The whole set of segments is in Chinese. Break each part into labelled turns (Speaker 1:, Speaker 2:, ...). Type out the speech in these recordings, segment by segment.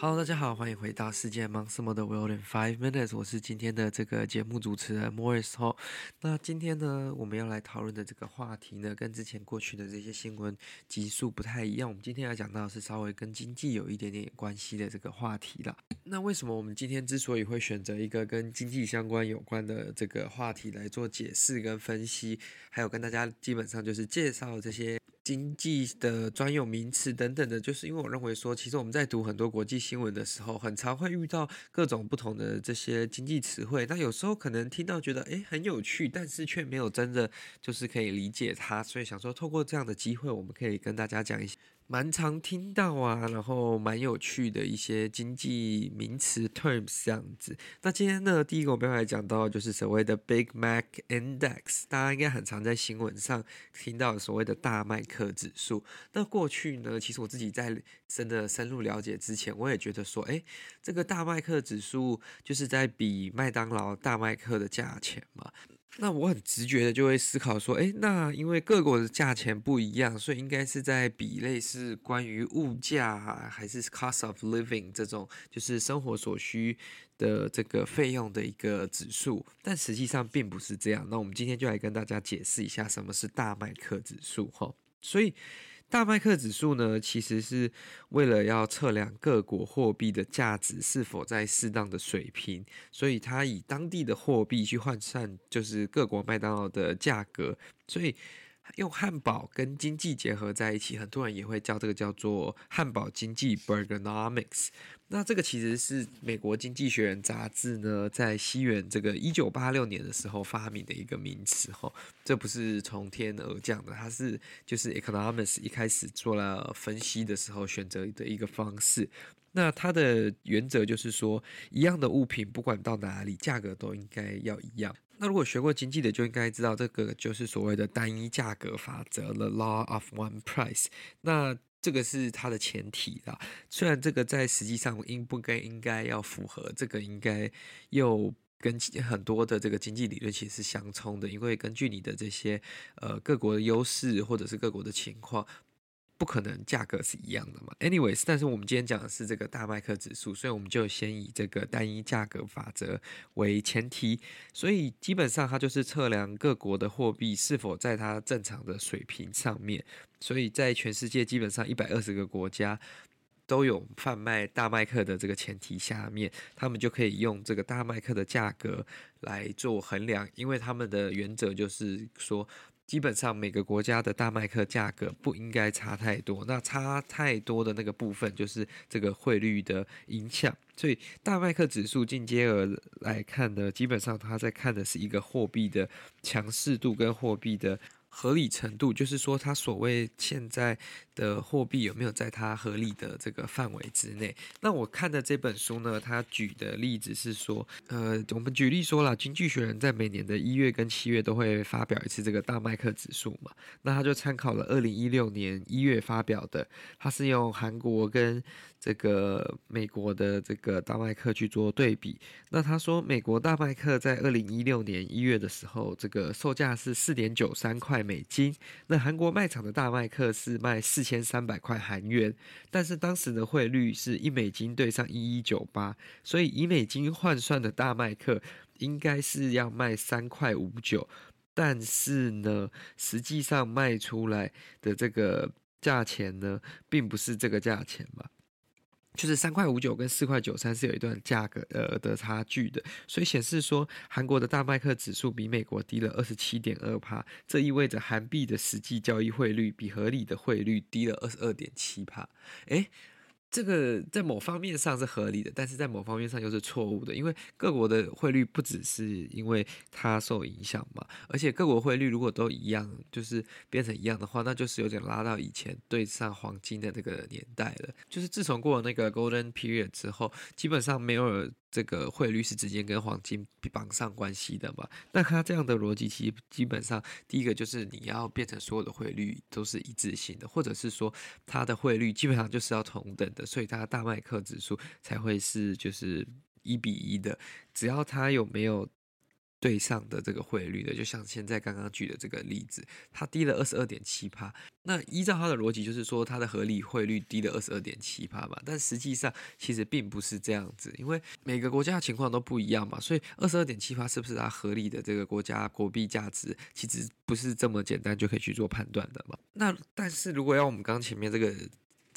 Speaker 1: Hello，大家好，欢迎回到世界忙什么的 World in Five Minutes，我是今天的这个节目主持人 Morris Ho。那今天呢，我们要来讨论的这个话题呢，跟之前过去的这些新闻集数不太一样。我们今天要讲到的是稍微跟经济有一点点关系的这个话题了。那为什么我们今天之所以会选择一个跟经济相关有关的这个话题来做解释跟分析，还有跟大家基本上就是介绍这些。经济的专有名词等等的，就是因为我认为说，其实我们在读很多国际新闻的时候，很常会遇到各种不同的这些经济词汇。那有时候可能听到觉得诶很有趣，但是却没有真的就是可以理解它，所以想说透过这样的机会，我们可以跟大家讲一些。蛮常听到啊，然后蛮有趣的一些经济名词 terms 这样子。那今天呢，第一个我们要来讲到就是所谓的 Big Mac Index，大家应该很常在新闻上听到所谓的大麦克指数。那过去呢，其实我自己在真的深入了解之前，我也觉得说，诶，这个大麦克指数就是在比麦当劳大麦克的价钱嘛。那我很直觉的就会思考说，诶，那因为各国的价钱不一样，所以应该是在比类似关于物价，还是 cost of living 这种，就是生活所需的这个费用的一个指数。但实际上并不是这样。那我们今天就来跟大家解释一下什么是大麦克指数哈。所以。大麦克指数呢，其实是为了要测量各国货币的价值是否在适当的水平，所以它以当地的货币去换算，就是各国麦当劳的价格，所以。用汉堡跟经济结合在一起，很多人也会叫这个叫做汉堡经济 （Burgernomics）。那这个其实是美国经济学人杂志呢，在西元这个一九八六年的时候发明的一个名词哈，这不是从天而降的，它是就是 economics 一开始做了分析的时候选择的一个方式。那它的原则就是说，一样的物品不管到哪里，价格都应该要一样。那如果学过经济的就应该知道，这个就是所谓的单一价格法则 （the law of one price）。那这个是它的前提啦。虽然这个在实际上应不该应该要符合，这个应该又跟很多的这个经济理论其实是相冲的，因为根据你的这些呃各国的优势或者是各国的情况。不可能价格是一样的嘛？Anyways，但是我们今天讲的是这个大麦克指数，所以我们就先以这个单一价格法则为前提，所以基本上它就是测量各国的货币是否在它正常的水平上面。所以在全世界基本上一百二十个国家都有贩卖大麦克的这个前提下面，他们就可以用这个大麦克的价格来做衡量，因为他们的原则就是说。基本上每个国家的大麦克价格不应该差太多，那差太多的那个部分就是这个汇率的影响。所以大麦克指数进阶而来看呢，基本上它在看的是一个货币的强势度跟货币的。合理程度就是说，它所谓现在的货币有没有在它合理的这个范围之内？那我看的这本书呢，它举的例子是说，呃，我们举例说了，经济学人在每年的一月跟七月都会发表一次这个大麦克指数嘛，那他就参考了二零一六年一月发表的，他是用韩国跟这个美国的这个大麦克去做对比。那他说，美国大麦克在二零一六年一月的时候，这个售价是四点九三块块美金。那韩国卖场的大麦克是卖四千三百块韩元，但是当时的汇率是一美金兑上一一九八，所以以美金换算的大麦克应该是要卖三块五九，但是呢，实际上卖出来的这个价钱呢，并不是这个价钱嘛。就是三块五九跟四块九三是有一段价格呃的差距的，所以显示说韩国的大麦克指数比美国低了二十七点二帕，这意味着韩币的实际交易汇率比合理的汇率低了二十二点七帕。诶，这个在某方面上是合理的，但是在某方面上又是错误的，因为各国的汇率不只是因为它受影响嘛，而且各国汇率如果都一样，就是变成一样的话，那就是有点拉到以前对上黄金的那个年代了。就是自从过了那个 Golden Period 之后，基本上没有这个汇率是直接跟黄金绑上关系的嘛。那它这样的逻辑，其实基本上第一个就是你要变成所有的汇率都是一致性的，或者是说它的汇率基本上就是要同等的。所以它的大麦克指数才会是就是一比一的，只要它有没有对上的这个汇率的，就像现在刚刚举的这个例子，它低了二十二点七趴，那依照它的逻辑就是说它的合理汇率低了二十二点七趴嘛，但实际上其实并不是这样子，因为每个国家的情况都不一样嘛，所以二十二点七趴是不是它合理的这个国家国币价值，其实不是这么简单就可以去做判断的嘛。那但是如果要我们刚前面这个。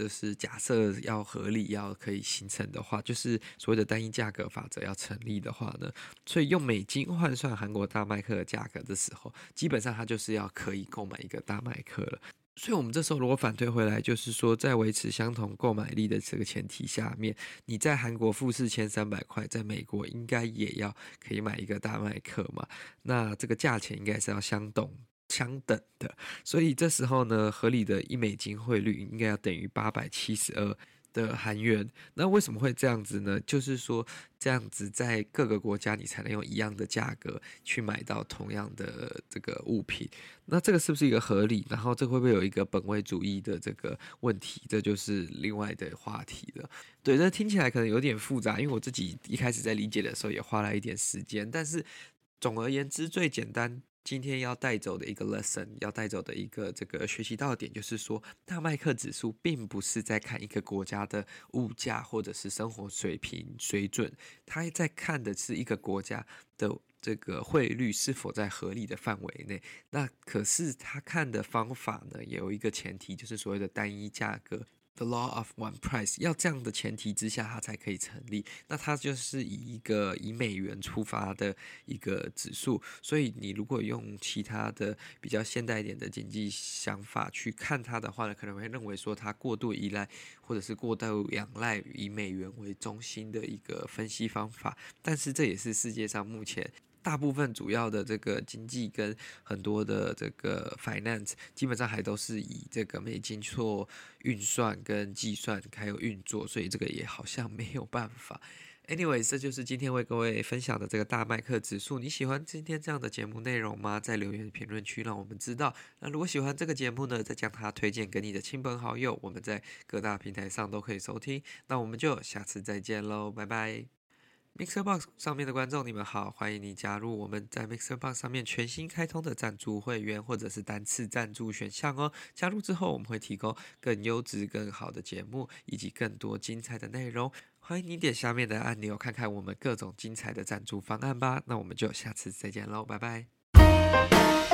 Speaker 1: 就是假设要合理，要可以形成的话，就是所谓的单一价格法则要成立的话呢，所以用美金换算韩国大麦克的价格的时候，基本上它就是要可以购买一个大麦克了。所以，我们这时候如果反推回来，就是说在维持相同购买力的这个前提下面，你在韩国付四千三百块，在美国应该也要可以买一个大麦克嘛？那这个价钱应该是要相等。相等的，所以这时候呢，合理的一美金汇率应该要等于八百七十二的韩元。那为什么会这样子呢？就是说，这样子在各个国家你才能用一样的价格去买到同样的这个物品。那这个是不是一个合理？然后这会不会有一个本位主义的这个问题？这就是另外的话题了。对，这听起来可能有点复杂，因为我自己一开始在理解的时候也花了一点时间。但是总而言之，最简单。今天要带走的一个 lesson，要带走的一个这个学习到的点，就是说，大麦克指数并不是在看一个国家的物价或者是生活水平水准，它在看的是一个国家的这个汇率是否在合理的范围内。那可是他看的方法呢，也有一个前提，就是所谓的单一价格。The law of one price，要这样的前提之下，它才可以成立。那它就是以一个以美元出发的一个指数，所以你如果用其他的比较现代一点的经济想法去看它的话呢，可能会认为说它过度依赖或者是过度仰赖以美元为中心的一个分析方法。但是这也是世界上目前。大部分主要的这个经济跟很多的这个 finance 基本上还都是以这个美金做运算跟计算还有运作，所以这个也好像没有办法。Anyway，这就是今天为各位分享的这个大麦克指数。你喜欢今天这样的节目内容吗？在留言评论区让我们知道。那如果喜欢这个节目呢，再将它推荐给你的亲朋好友。我们在各大平台上都可以收听。那我们就下次再见喽，拜拜。MixerBox 上面的观众，你们好，欢迎你加入我们在 MixerBox 上面全新开通的赞助会员或者是单次赞助选项哦。加入之后，我们会提供更优质、更好的节目以及更多精彩的内容。欢迎你点下面的按钮，看看我们各种精彩的赞助方案吧。那我们就下次再见喽，拜拜。